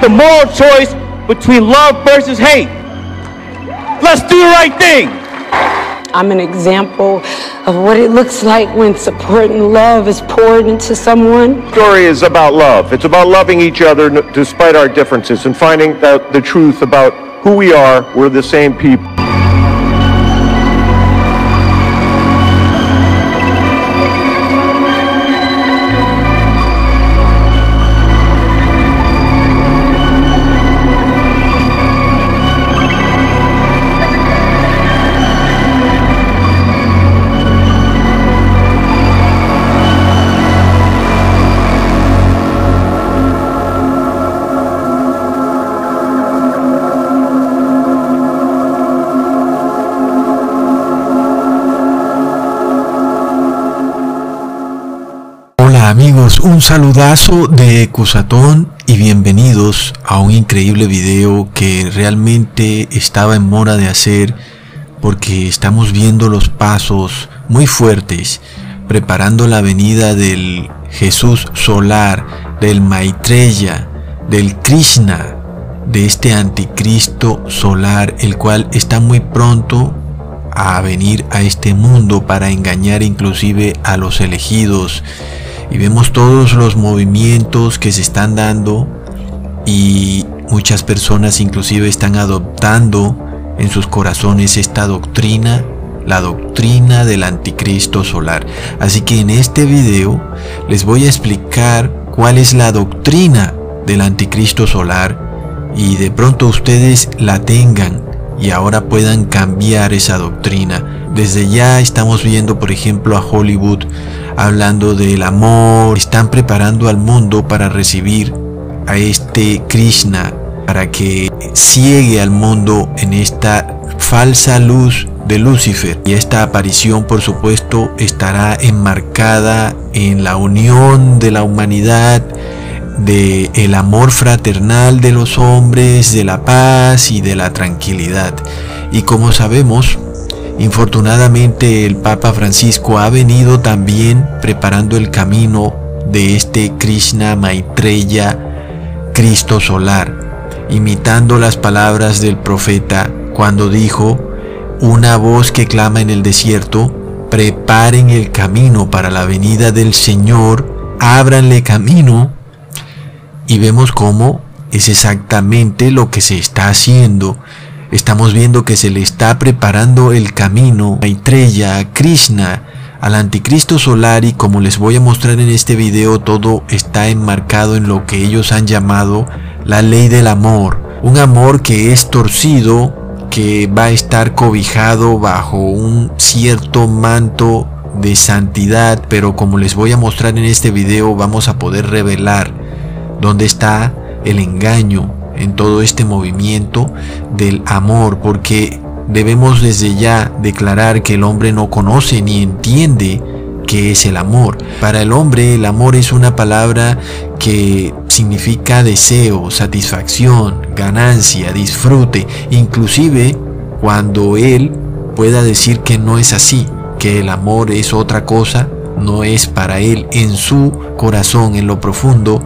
make the moral choice between love versus hate. Let's do the right thing. I'm an example of what it looks like when support and love is poured into someone. The story is about love. It's about loving each other despite our differences and finding out the truth about who we are. We're the same people. Amigos, un saludazo de Cusatón y bienvenidos a un increíble video que realmente estaba en mora de hacer porque estamos viendo los pasos muy fuertes preparando la venida del Jesús solar, del Maitreya, del Krishna, de este anticristo solar, el cual está muy pronto a venir a este mundo para engañar inclusive a los elegidos y vemos todos los movimientos que se están dando y muchas personas inclusive están adoptando en sus corazones esta doctrina, la doctrina del anticristo solar. Así que en este video les voy a explicar cuál es la doctrina del anticristo solar y de pronto ustedes la tengan y ahora puedan cambiar esa doctrina. Desde ya estamos viendo, por ejemplo, a Hollywood hablando del amor, están preparando al mundo para recibir a este Krishna, para que ciegue al mundo en esta falsa luz de Lucifer. Y esta aparición, por supuesto, estará enmarcada en la unión de la humanidad, de el amor fraternal de los hombres, de la paz y de la tranquilidad. Y como sabemos, infortunadamente el Papa Francisco ha venido también preparando el camino de este Krishna Maitreya, Cristo solar, imitando las palabras del profeta cuando dijo, una voz que clama en el desierto, preparen el camino para la venida del Señor, ábranle camino y vemos cómo es exactamente lo que se está haciendo. Estamos viendo que se le está preparando el camino a Maitreya, a Krishna, al anticristo solar y como les voy a mostrar en este video todo está enmarcado en lo que ellos han llamado la ley del amor. Un amor que es torcido, que va a estar cobijado bajo un cierto manto de santidad, pero como les voy a mostrar en este video vamos a poder revelar dónde está el engaño en todo este movimiento del amor, porque debemos desde ya declarar que el hombre no conoce ni entiende qué es el amor. Para el hombre el amor es una palabra que significa deseo, satisfacción, ganancia, disfrute, inclusive cuando él pueda decir que no es así, que el amor es otra cosa, no es para él en su corazón, en lo profundo,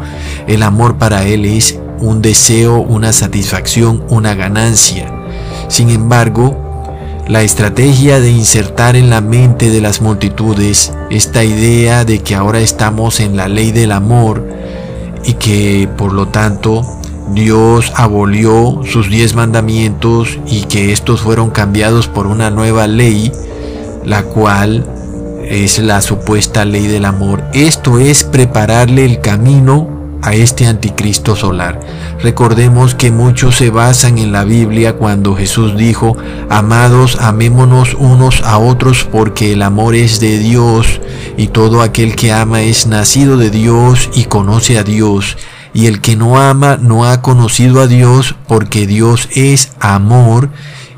el amor para él es un deseo, una satisfacción, una ganancia. Sin embargo, la estrategia de insertar en la mente de las multitudes esta idea de que ahora estamos en la ley del amor y que por lo tanto Dios abolió sus diez mandamientos y que estos fueron cambiados por una nueva ley, la cual es la supuesta ley del amor. Esto es prepararle el camino a este anticristo solar. Recordemos que muchos se basan en la Biblia cuando Jesús dijo, amados, amémonos unos a otros porque el amor es de Dios y todo aquel que ama es nacido de Dios y conoce a Dios. Y el que no ama no ha conocido a Dios porque Dios es amor.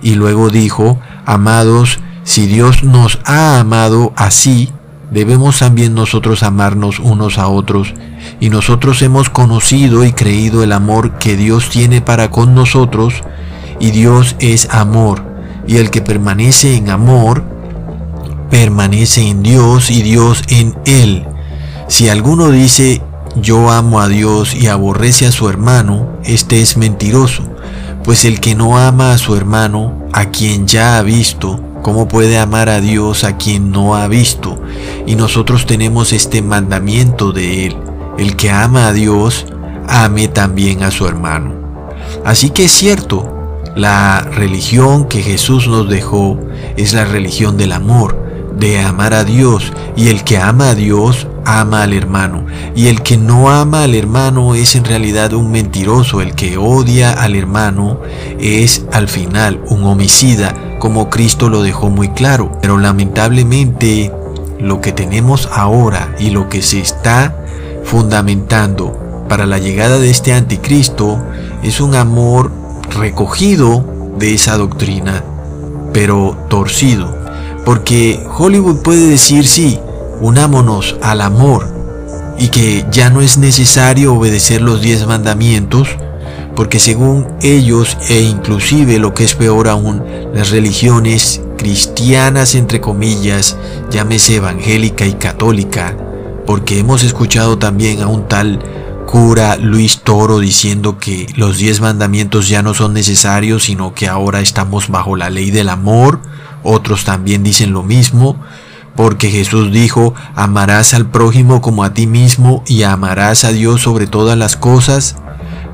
Y luego dijo, amados, si Dios nos ha amado así, debemos también nosotros amarnos unos a otros. Y nosotros hemos conocido y creído el amor que Dios tiene para con nosotros, y Dios es amor. Y el que permanece en amor, permanece en Dios y Dios en él. Si alguno dice yo amo a Dios y aborrece a su hermano, este es mentiroso, pues el que no ama a su hermano, a quien ya ha visto, ¿cómo puede amar a Dios a quien no ha visto? Y nosotros tenemos este mandamiento de Él, el que ama a Dios, ame también a su hermano. Así que es cierto, la religión que Jesús nos dejó es la religión del amor, de amar a Dios, y el que ama a Dios ama al hermano, y el que no ama al hermano es en realidad un mentiroso, el que odia al hermano es al final un homicida, como Cristo lo dejó muy claro. Pero lamentablemente lo que tenemos ahora y lo que se está fundamentando para la llegada de este anticristo es un amor recogido de esa doctrina, pero torcido. Porque Hollywood puede decir, sí, unámonos al amor y que ya no es necesario obedecer los diez mandamientos, porque según ellos e inclusive lo que es peor aún, las religiones cristianas entre comillas, llámese evangélica y católica, porque hemos escuchado también a un tal cura Luis Toro diciendo que los diez mandamientos ya no son necesarios, sino que ahora estamos bajo la ley del amor. Otros también dicen lo mismo, porque Jesús dijo, amarás al prójimo como a ti mismo y amarás a Dios sobre todas las cosas.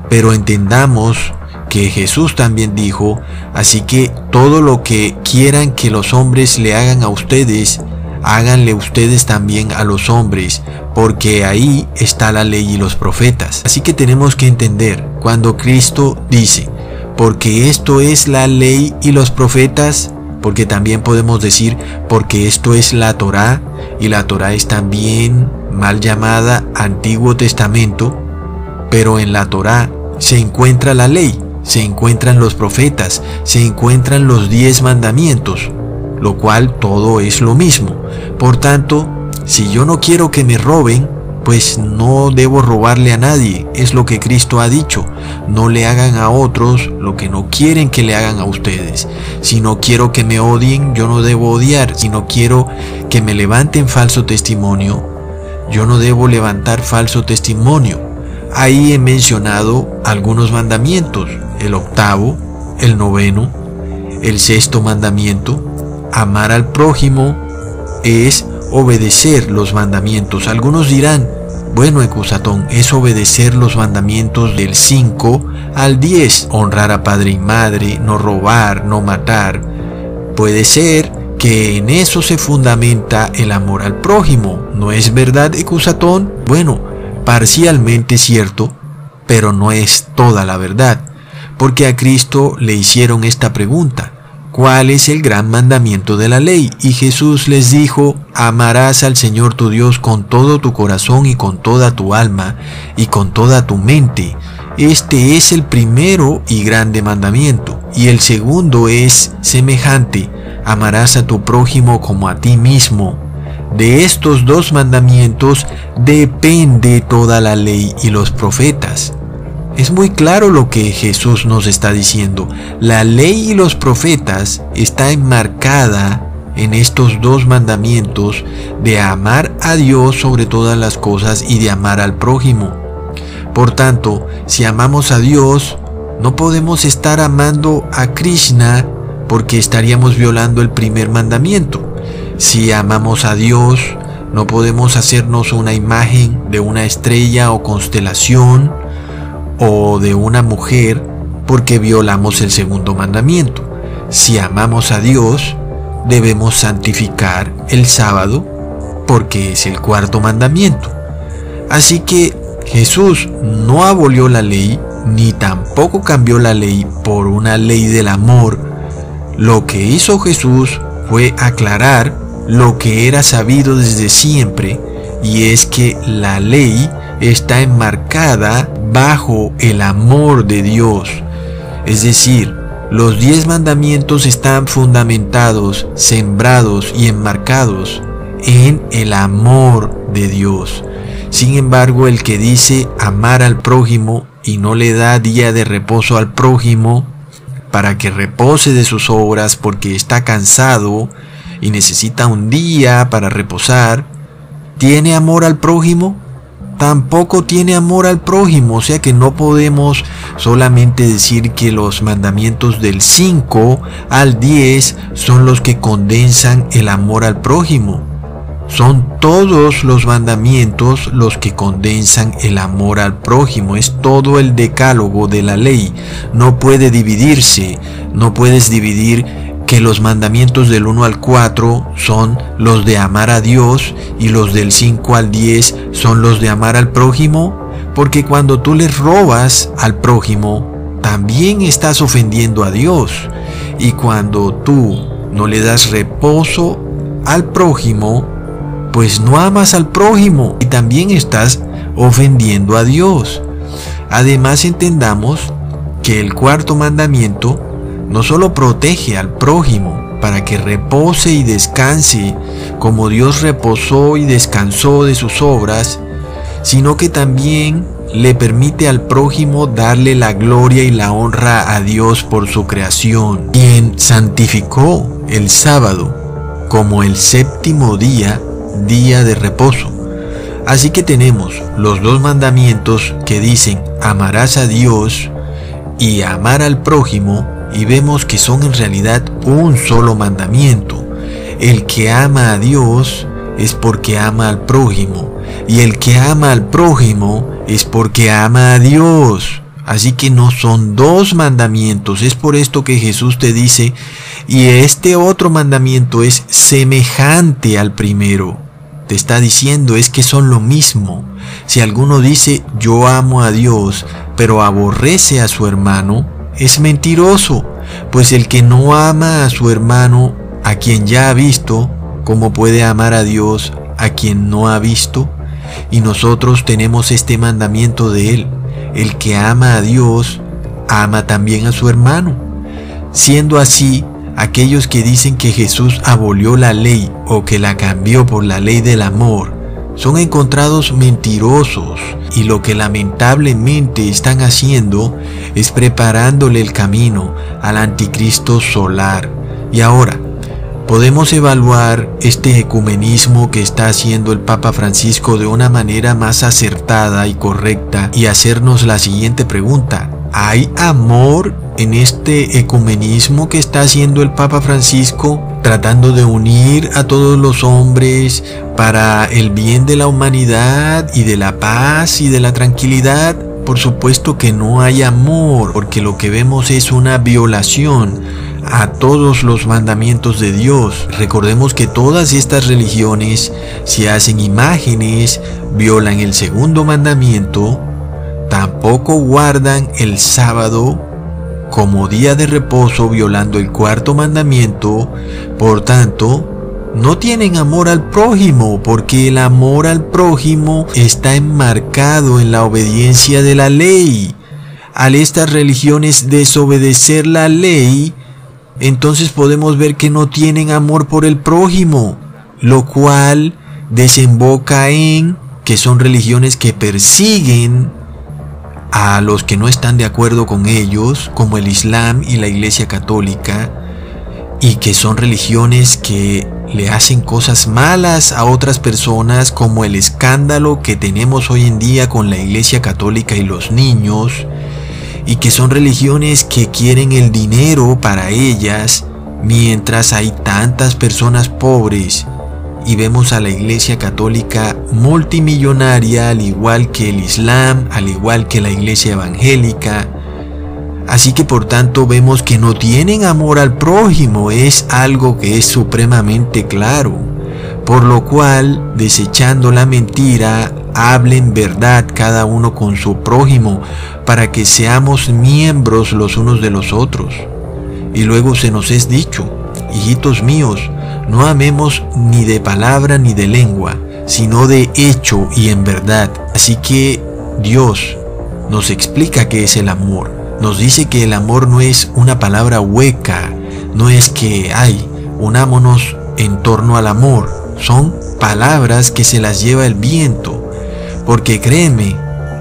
Pero entendamos que Jesús también dijo, así que todo lo que quieran que los hombres le hagan a ustedes, háganle ustedes también a los hombres, porque ahí está la ley y los profetas. Así que tenemos que entender cuando Cristo dice, porque esto es la ley y los profetas, porque también podemos decir, porque esto es la Torá, y la Torá es también mal llamada Antiguo Testamento, pero en la Torá se encuentra la ley, se encuentran los profetas, se encuentran los diez mandamientos, lo cual todo es lo mismo. Por tanto, si yo no quiero que me roben, pues no debo robarle a nadie, es lo que Cristo ha dicho. No le hagan a otros lo que no quieren que le hagan a ustedes. Si no quiero que me odien, yo no debo odiar. Si no quiero que me levanten falso testimonio, yo no debo levantar falso testimonio. Ahí he mencionado algunos mandamientos, el octavo, el noveno, el sexto mandamiento, amar al prójimo es obedecer los mandamientos. Algunos dirán, bueno, Ecusatón, es obedecer los mandamientos del 5 al 10, honrar a padre y madre, no robar, no matar. Puede ser que en eso se fundamenta el amor al prójimo. ¿No es verdad, Ecusatón? Bueno, parcialmente cierto, pero no es toda la verdad, porque a Cristo le hicieron esta pregunta. ¿Cuál es el gran mandamiento de la ley? Y Jesús les dijo, amarás al Señor tu Dios con todo tu corazón y con toda tu alma y con toda tu mente. Este es el primero y grande mandamiento. Y el segundo es semejante, amarás a tu prójimo como a ti mismo. De estos dos mandamientos depende toda la ley y los profetas. Es muy claro lo que Jesús nos está diciendo. La ley y los profetas está enmarcada en estos dos mandamientos de amar a Dios sobre todas las cosas y de amar al prójimo. Por tanto, si amamos a Dios, no podemos estar amando a Krishna porque estaríamos violando el primer mandamiento. Si amamos a Dios, no podemos hacernos una imagen de una estrella o constelación o de una mujer porque violamos el segundo mandamiento. Si amamos a Dios, debemos santificar el sábado porque es el cuarto mandamiento. Así que Jesús no abolió la ley ni tampoco cambió la ley por una ley del amor. Lo que hizo Jesús fue aclarar lo que era sabido desde siempre y es que la ley está enmarcada bajo el amor de Dios. Es decir, los diez mandamientos están fundamentados, sembrados y enmarcados en el amor de Dios. Sin embargo, el que dice amar al prójimo y no le da día de reposo al prójimo para que repose de sus obras porque está cansado y necesita un día para reposar, ¿tiene amor al prójimo? Tampoco tiene amor al prójimo, o sea que no podemos solamente decir que los mandamientos del 5 al 10 son los que condensan el amor al prójimo. Son todos los mandamientos los que condensan el amor al prójimo. Es todo el decálogo de la ley. No puede dividirse. No puedes dividir que los mandamientos del 1 al 4 son los de amar a Dios y los del 5 al 10 son los de amar al prójimo, porque cuando tú le robas al prójimo, también estás ofendiendo a Dios. Y cuando tú no le das reposo al prójimo, pues no amas al prójimo y también estás ofendiendo a Dios. Además entendamos que el cuarto mandamiento no solo protege al prójimo para que repose y descanse como Dios reposó y descansó de sus obras, sino que también le permite al prójimo darle la gloria y la honra a Dios por su creación, quien santificó el sábado como el séptimo día día de reposo. Así que tenemos los dos mandamientos que dicen amarás a Dios y amar al prójimo y vemos que son en realidad un solo mandamiento. El que ama a Dios es porque ama al prójimo y el que ama al prójimo es porque ama a Dios. Así que no son dos mandamientos. Es por esto que Jesús te dice, y este otro mandamiento es semejante al primero te está diciendo es que son lo mismo. Si alguno dice yo amo a Dios, pero aborrece a su hermano, es mentiroso, pues el que no ama a su hermano, a quien ya ha visto, ¿cómo puede amar a Dios a quien no ha visto? Y nosotros tenemos este mandamiento de Él. El que ama a Dios, ama también a su hermano. Siendo así, aquellos que dicen que Jesús abolió la ley o que la cambió por la ley del amor, son encontrados mentirosos y lo que lamentablemente están haciendo es preparándole el camino al anticristo solar. Y ahora, podemos evaluar este ecumenismo que está haciendo el Papa Francisco de una manera más acertada y correcta y hacernos la siguiente pregunta. ¿Hay amor en este ecumenismo que está haciendo el Papa Francisco, tratando de unir a todos los hombres para el bien de la humanidad y de la paz y de la tranquilidad? Por supuesto que no hay amor, porque lo que vemos es una violación a todos los mandamientos de Dios. Recordemos que todas estas religiones, si hacen imágenes, violan el segundo mandamiento, tampoco guardan el sábado como día de reposo violando el cuarto mandamiento, por tanto, no tienen amor al prójimo, porque el amor al prójimo está enmarcado en la obediencia de la ley. Al estas religiones desobedecer la ley, entonces podemos ver que no tienen amor por el prójimo, lo cual desemboca en que son religiones que persiguen a los que no están de acuerdo con ellos, como el Islam y la Iglesia Católica, y que son religiones que le hacen cosas malas a otras personas, como el escándalo que tenemos hoy en día con la Iglesia Católica y los niños, y que son religiones que quieren el dinero para ellas, mientras hay tantas personas pobres y vemos a la Iglesia Católica multimillonaria, al igual que el Islam, al igual que la Iglesia Evangélica. Así que por tanto vemos que no tienen amor al prójimo, es algo que es supremamente claro. Por lo cual, desechando la mentira, hablen verdad cada uno con su prójimo, para que seamos miembros los unos de los otros. Y luego se nos es dicho, hijitos míos, no amemos ni de palabra ni de lengua, sino de hecho y en verdad. Así que Dios nos explica qué es el amor. Nos dice que el amor no es una palabra hueca, no es que hay, unámonos en torno al amor. Son palabras que se las lleva el viento. Porque créeme,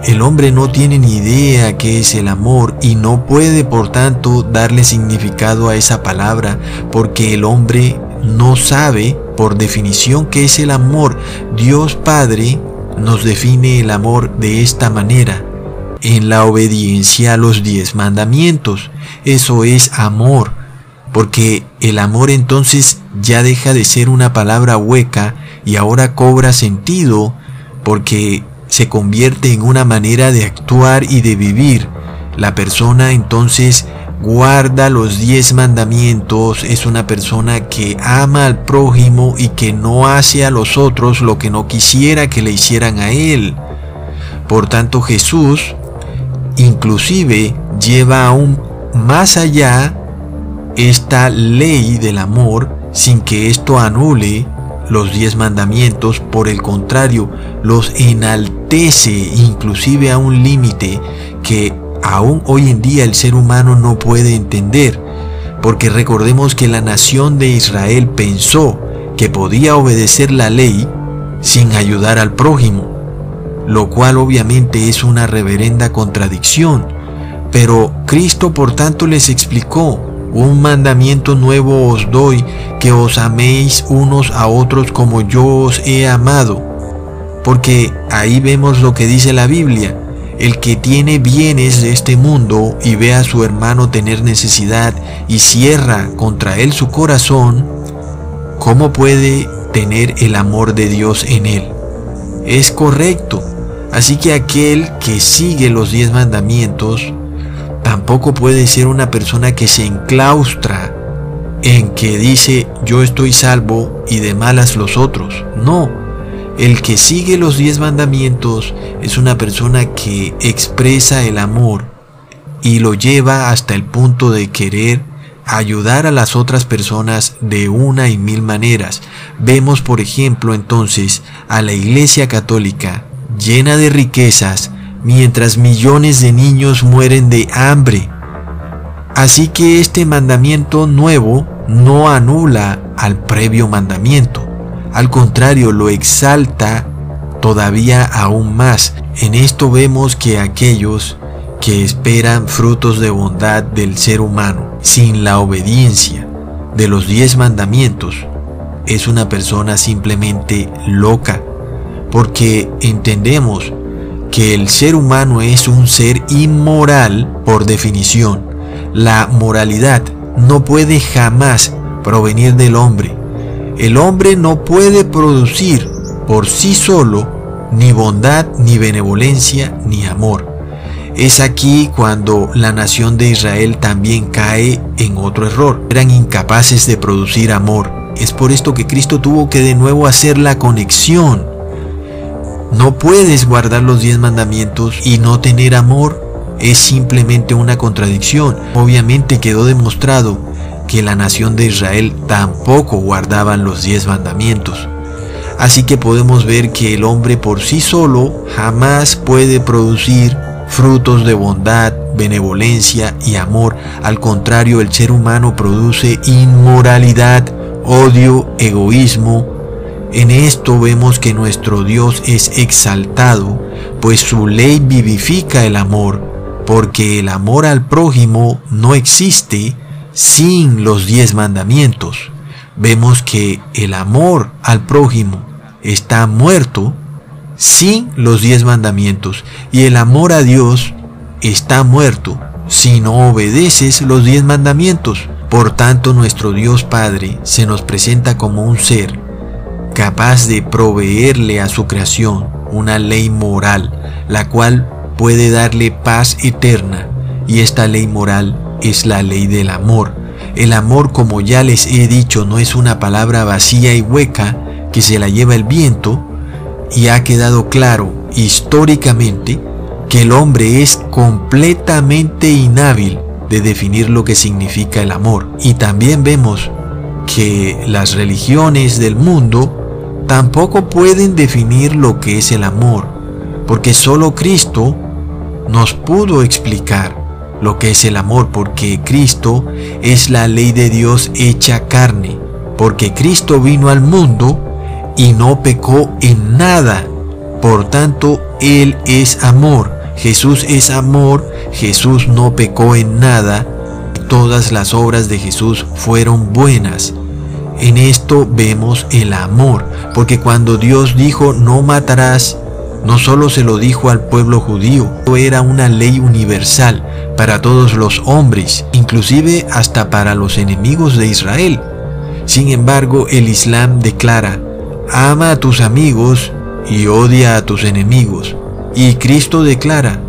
el hombre no tiene ni idea qué es el amor y no puede por tanto darle significado a esa palabra porque el hombre no sabe por definición qué es el amor. Dios Padre nos define el amor de esta manera, en la obediencia a los diez mandamientos. Eso es amor, porque el amor entonces ya deja de ser una palabra hueca y ahora cobra sentido porque se convierte en una manera de actuar y de vivir. La persona entonces guarda los diez mandamientos, es una persona que ama al prójimo y que no hace a los otros lo que no quisiera que le hicieran a él. Por tanto Jesús inclusive lleva aún más allá esta ley del amor sin que esto anule los diez mandamientos, por el contrario, los enaltece inclusive a un límite que aún hoy en día el ser humano no puede entender, porque recordemos que la nación de Israel pensó que podía obedecer la ley sin ayudar al prójimo, lo cual obviamente es una reverenda contradicción. Pero Cristo por tanto les explicó, un mandamiento nuevo os doy, que os améis unos a otros como yo os he amado. Porque ahí vemos lo que dice la Biblia. El que tiene bienes de este mundo y ve a su hermano tener necesidad y cierra contra él su corazón, ¿cómo puede tener el amor de Dios en él? Es correcto. Así que aquel que sigue los diez mandamientos tampoco puede ser una persona que se enclaustra en que dice yo estoy salvo y de malas los otros. No, el que sigue los diez mandamientos es una persona que expresa el amor y lo lleva hasta el punto de querer ayudar a las otras personas de una y mil maneras. Vemos, por ejemplo, entonces a la Iglesia Católica llena de riquezas, mientras millones de niños mueren de hambre. Así que este mandamiento nuevo no anula al previo mandamiento, al contrario lo exalta todavía aún más. En esto vemos que aquellos que esperan frutos de bondad del ser humano sin la obediencia de los diez mandamientos es una persona simplemente loca, porque entendemos que el ser humano es un ser inmoral por definición. La moralidad no puede jamás provenir del hombre. El hombre no puede producir por sí solo ni bondad, ni benevolencia, ni amor. Es aquí cuando la nación de Israel también cae en otro error. Eran incapaces de producir amor. Es por esto que Cristo tuvo que de nuevo hacer la conexión no puedes guardar los diez mandamientos y no tener amor. Es simplemente una contradicción. Obviamente quedó demostrado que la nación de Israel tampoco guardaban los diez mandamientos. Así que podemos ver que el hombre por sí solo jamás puede producir frutos de bondad, benevolencia y amor. Al contrario, el ser humano produce inmoralidad, odio, egoísmo, en esto vemos que nuestro Dios es exaltado, pues su ley vivifica el amor, porque el amor al prójimo no existe sin los diez mandamientos. Vemos que el amor al prójimo está muerto sin los diez mandamientos y el amor a Dios está muerto si no obedeces los diez mandamientos. Por tanto, nuestro Dios Padre se nos presenta como un ser capaz de proveerle a su creación una ley moral, la cual puede darle paz eterna. Y esta ley moral es la ley del amor. El amor, como ya les he dicho, no es una palabra vacía y hueca que se la lleva el viento, y ha quedado claro históricamente que el hombre es completamente inhábil de definir lo que significa el amor. Y también vemos que las religiones del mundo tampoco pueden definir lo que es el amor, porque solo Cristo nos pudo explicar lo que es el amor, porque Cristo es la ley de Dios hecha carne, porque Cristo vino al mundo y no pecó en nada, por tanto Él es amor, Jesús es amor, Jesús no pecó en nada, todas las obras de Jesús fueron buenas, en esto vemos el amor, porque cuando Dios dijo no matarás, no solo se lo dijo al pueblo judío, era una ley universal para todos los hombres, inclusive hasta para los enemigos de Israel. Sin embargo, el Islam declara, ama a tus amigos y odia a tus enemigos. Y Cristo declara,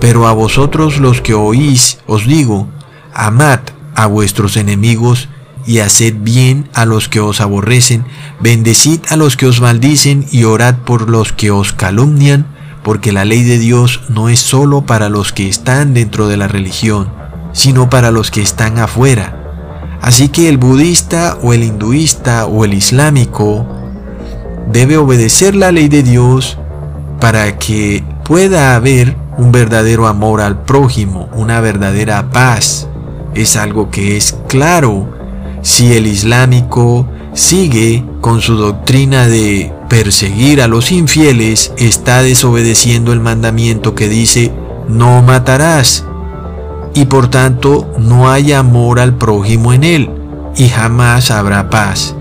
pero a vosotros los que oís os digo, amad a vuestros enemigos y haced bien a los que os aborrecen, bendecid a los que os maldicen y orad por los que os calumnian, porque la ley de Dios no es sólo para los que están dentro de la religión, sino para los que están afuera. Así que el budista o el hinduista o el islámico debe obedecer la ley de Dios para que pueda haber un verdadero amor al prójimo, una verdadera paz. Es algo que es claro si el islámico sigue con su doctrina de perseguir a los infieles, está desobedeciendo el mandamiento que dice no matarás. Y por tanto no hay amor al prójimo en él y jamás habrá paz.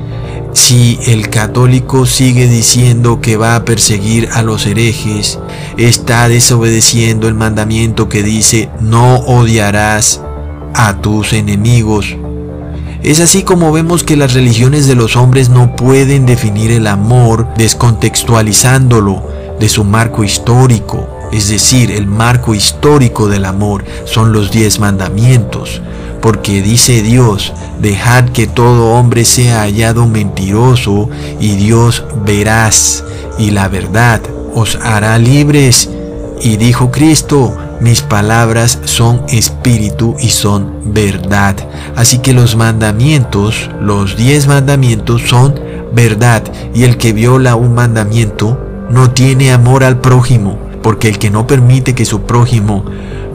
Si el católico sigue diciendo que va a perseguir a los herejes, está desobedeciendo el mandamiento que dice no odiarás a tus enemigos. Es así como vemos que las religiones de los hombres no pueden definir el amor descontextualizándolo de su marco histórico. Es decir, el marco histórico del amor son los diez mandamientos. Porque dice Dios, dejad que todo hombre sea hallado mentiroso y Dios verás y la verdad os hará libres. Y dijo Cristo, mis palabras son espíritu y son verdad. Así que los mandamientos, los diez mandamientos son verdad. Y el que viola un mandamiento no tiene amor al prójimo, porque el que no permite que su prójimo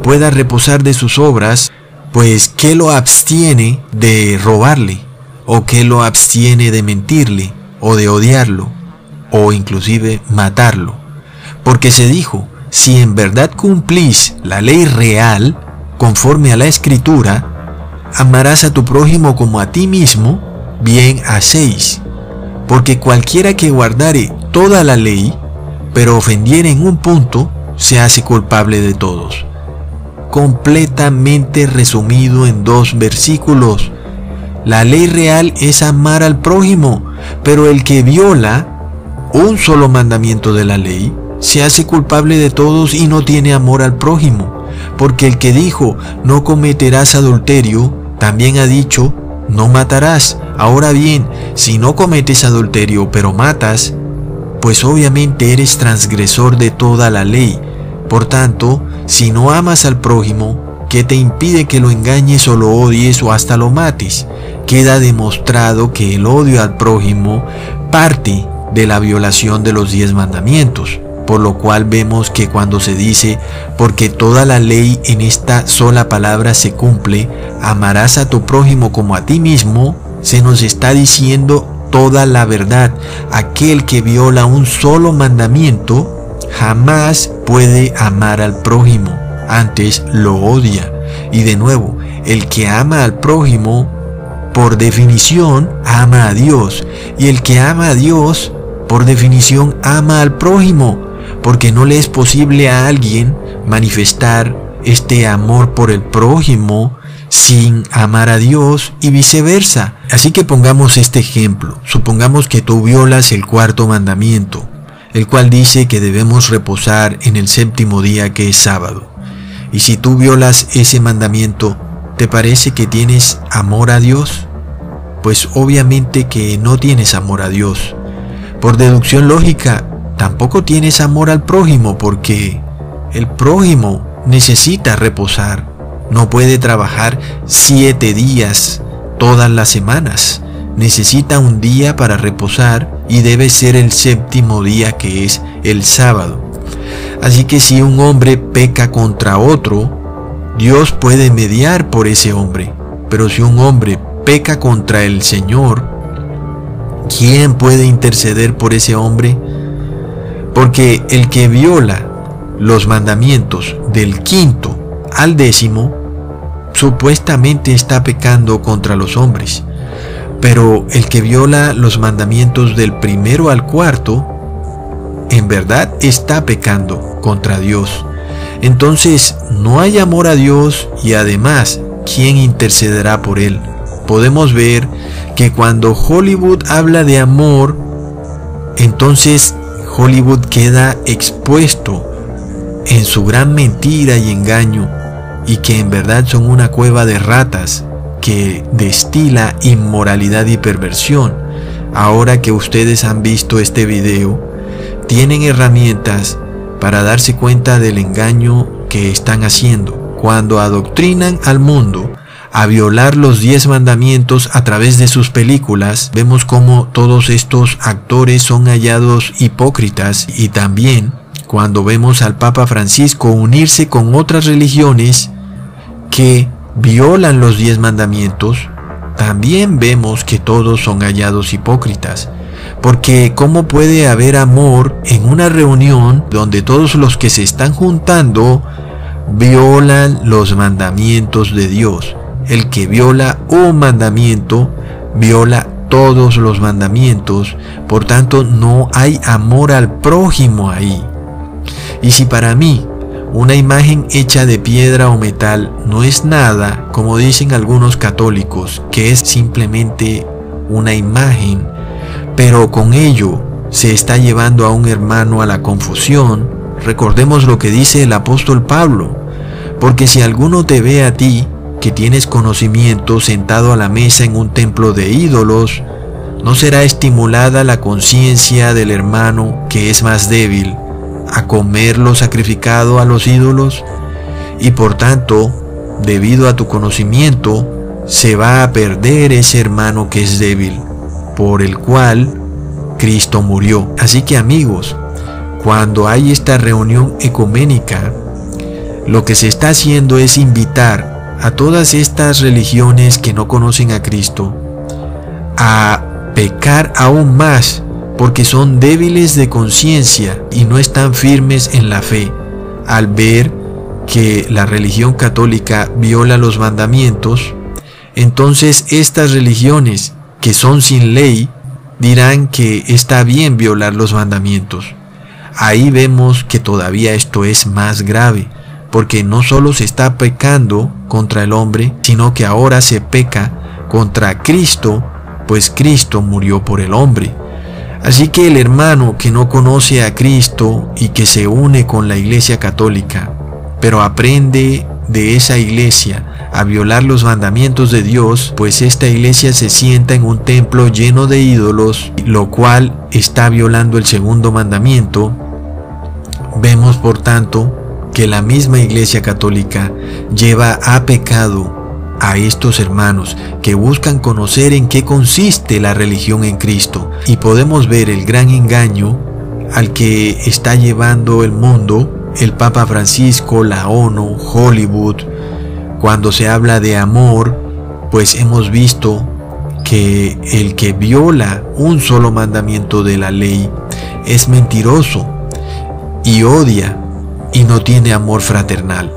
pueda reposar de sus obras, pues ¿qué lo abstiene de robarle? ¿O qué lo abstiene de mentirle? ¿O de odiarlo? ¿O inclusive matarlo? Porque se dijo, si en verdad cumplís la ley real, conforme a la escritura, amarás a tu prójimo como a ti mismo, bien hacéis. Porque cualquiera que guardare toda la ley, pero ofendiere en un punto, se hace culpable de todos. Completamente resumido en dos versículos. La ley real es amar al prójimo, pero el que viola un solo mandamiento de la ley, se hace culpable de todos y no tiene amor al prójimo, porque el que dijo, no cometerás adulterio, también ha dicho, no matarás. Ahora bien, si no cometes adulterio pero matas, pues obviamente eres transgresor de toda la ley. Por tanto, si no amas al prójimo, ¿qué te impide que lo engañes o lo odies o hasta lo mates? Queda demostrado que el odio al prójimo parte de la violación de los diez mandamientos por lo cual vemos que cuando se dice, porque toda la ley en esta sola palabra se cumple, amarás a tu prójimo como a ti mismo, se nos está diciendo toda la verdad. Aquel que viola un solo mandamiento jamás puede amar al prójimo, antes lo odia. Y de nuevo, el que ama al prójimo, por definición, ama a Dios. Y el que ama a Dios, por definición, ama al prójimo porque no le es posible a alguien manifestar este amor por el prójimo sin amar a Dios y viceversa. Así que pongamos este ejemplo. Supongamos que tú violas el cuarto mandamiento, el cual dice que debemos reposar en el séptimo día que es sábado. Y si tú violas ese mandamiento, ¿te parece que tienes amor a Dios? Pues obviamente que no tienes amor a Dios. Por deducción lógica, tampoco tienes amor al prójimo porque el prójimo necesita reposar. No puede trabajar siete días todas las semanas. Necesita un día para reposar y debe ser el séptimo día que es el sábado. Así que si un hombre peca contra otro, Dios puede mediar por ese hombre. Pero si un hombre peca contra el Señor, ¿quién puede interceder por ese hombre? Porque el que viola los mandamientos del quinto al décimo, supuestamente está pecando contra los hombres. Pero el que viola los mandamientos del primero al cuarto, en verdad está pecando contra Dios. Entonces no hay amor a Dios y además, ¿quién intercederá por él? Podemos ver que cuando Hollywood habla de amor, entonces Hollywood queda expuesto en su gran mentira y engaño y que en verdad son una cueva de ratas que destila inmoralidad y perversión. Ahora que ustedes han visto este video, tienen herramientas para darse cuenta del engaño que están haciendo cuando adoctrinan al mundo a violar los diez mandamientos a través de sus películas, vemos cómo todos estos actores son hallados hipócritas y también cuando vemos al Papa Francisco unirse con otras religiones que violan los diez mandamientos, también vemos que todos son hallados hipócritas. Porque ¿cómo puede haber amor en una reunión donde todos los que se están juntando violan los mandamientos de Dios? El que viola un mandamiento, viola todos los mandamientos. Por tanto, no hay amor al prójimo ahí. Y si para mí una imagen hecha de piedra o metal no es nada, como dicen algunos católicos, que es simplemente una imagen, pero con ello se está llevando a un hermano a la confusión, recordemos lo que dice el apóstol Pablo, porque si alguno te ve a ti, que tienes conocimiento sentado a la mesa en un templo de ídolos, ¿no será estimulada la conciencia del hermano que es más débil a comer lo sacrificado a los ídolos? Y por tanto, debido a tu conocimiento, se va a perder ese hermano que es débil, por el cual Cristo murió. Así que amigos, cuando hay esta reunión ecuménica, lo que se está haciendo es invitar a todas estas religiones que no conocen a Cristo a pecar aún más porque son débiles de conciencia y no están firmes en la fe al ver que la religión católica viola los mandamientos, entonces estas religiones que son sin ley dirán que está bien violar los mandamientos. Ahí vemos que todavía esto es más grave, porque no solo se está pecando contra el hombre, sino que ahora se peca contra Cristo, pues Cristo murió por el hombre. Así que el hermano que no conoce a Cristo y que se une con la iglesia católica, pero aprende de esa iglesia a violar los mandamientos de Dios, pues esta iglesia se sienta en un templo lleno de ídolos, lo cual está violando el segundo mandamiento. Vemos por tanto que la misma Iglesia Católica lleva a pecado a estos hermanos que buscan conocer en qué consiste la religión en Cristo. Y podemos ver el gran engaño al que está llevando el mundo, el Papa Francisco, la ONU, Hollywood, cuando se habla de amor, pues hemos visto que el que viola un solo mandamiento de la ley es mentiroso y odia y no tiene amor fraternal.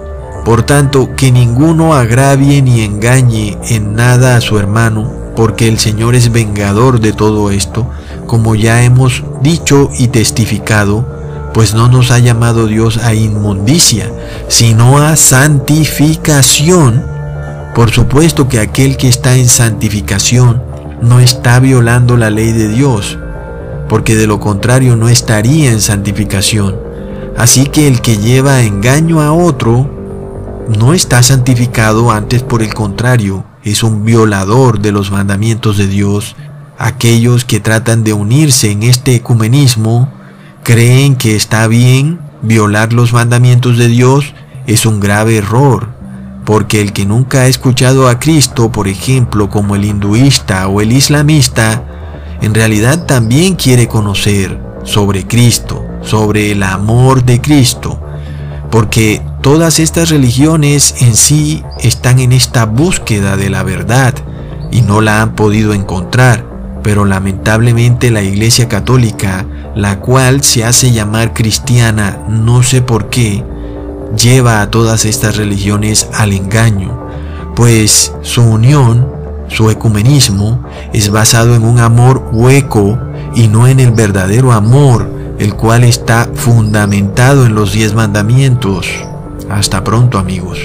Por tanto, que ninguno agravie ni engañe en nada a su hermano, porque el Señor es vengador de todo esto, como ya hemos dicho y testificado, pues no nos ha llamado Dios a inmundicia, sino a santificación. Por supuesto que aquel que está en santificación no está violando la ley de Dios, porque de lo contrario no estaría en santificación. Así que el que lleva engaño a otro no está santificado, antes por el contrario, es un violador de los mandamientos de Dios. Aquellos que tratan de unirse en este ecumenismo creen que está bien violar los mandamientos de Dios es un grave error, porque el que nunca ha escuchado a Cristo, por ejemplo, como el hinduista o el islamista, en realidad también quiere conocer sobre Cristo sobre el amor de Cristo, porque todas estas religiones en sí están en esta búsqueda de la verdad y no la han podido encontrar, pero lamentablemente la Iglesia Católica, la cual se hace llamar cristiana, no sé por qué, lleva a todas estas religiones al engaño, pues su unión, su ecumenismo, es basado en un amor hueco y no en el verdadero amor el cual está fundamentado en los diez mandamientos. Hasta pronto amigos.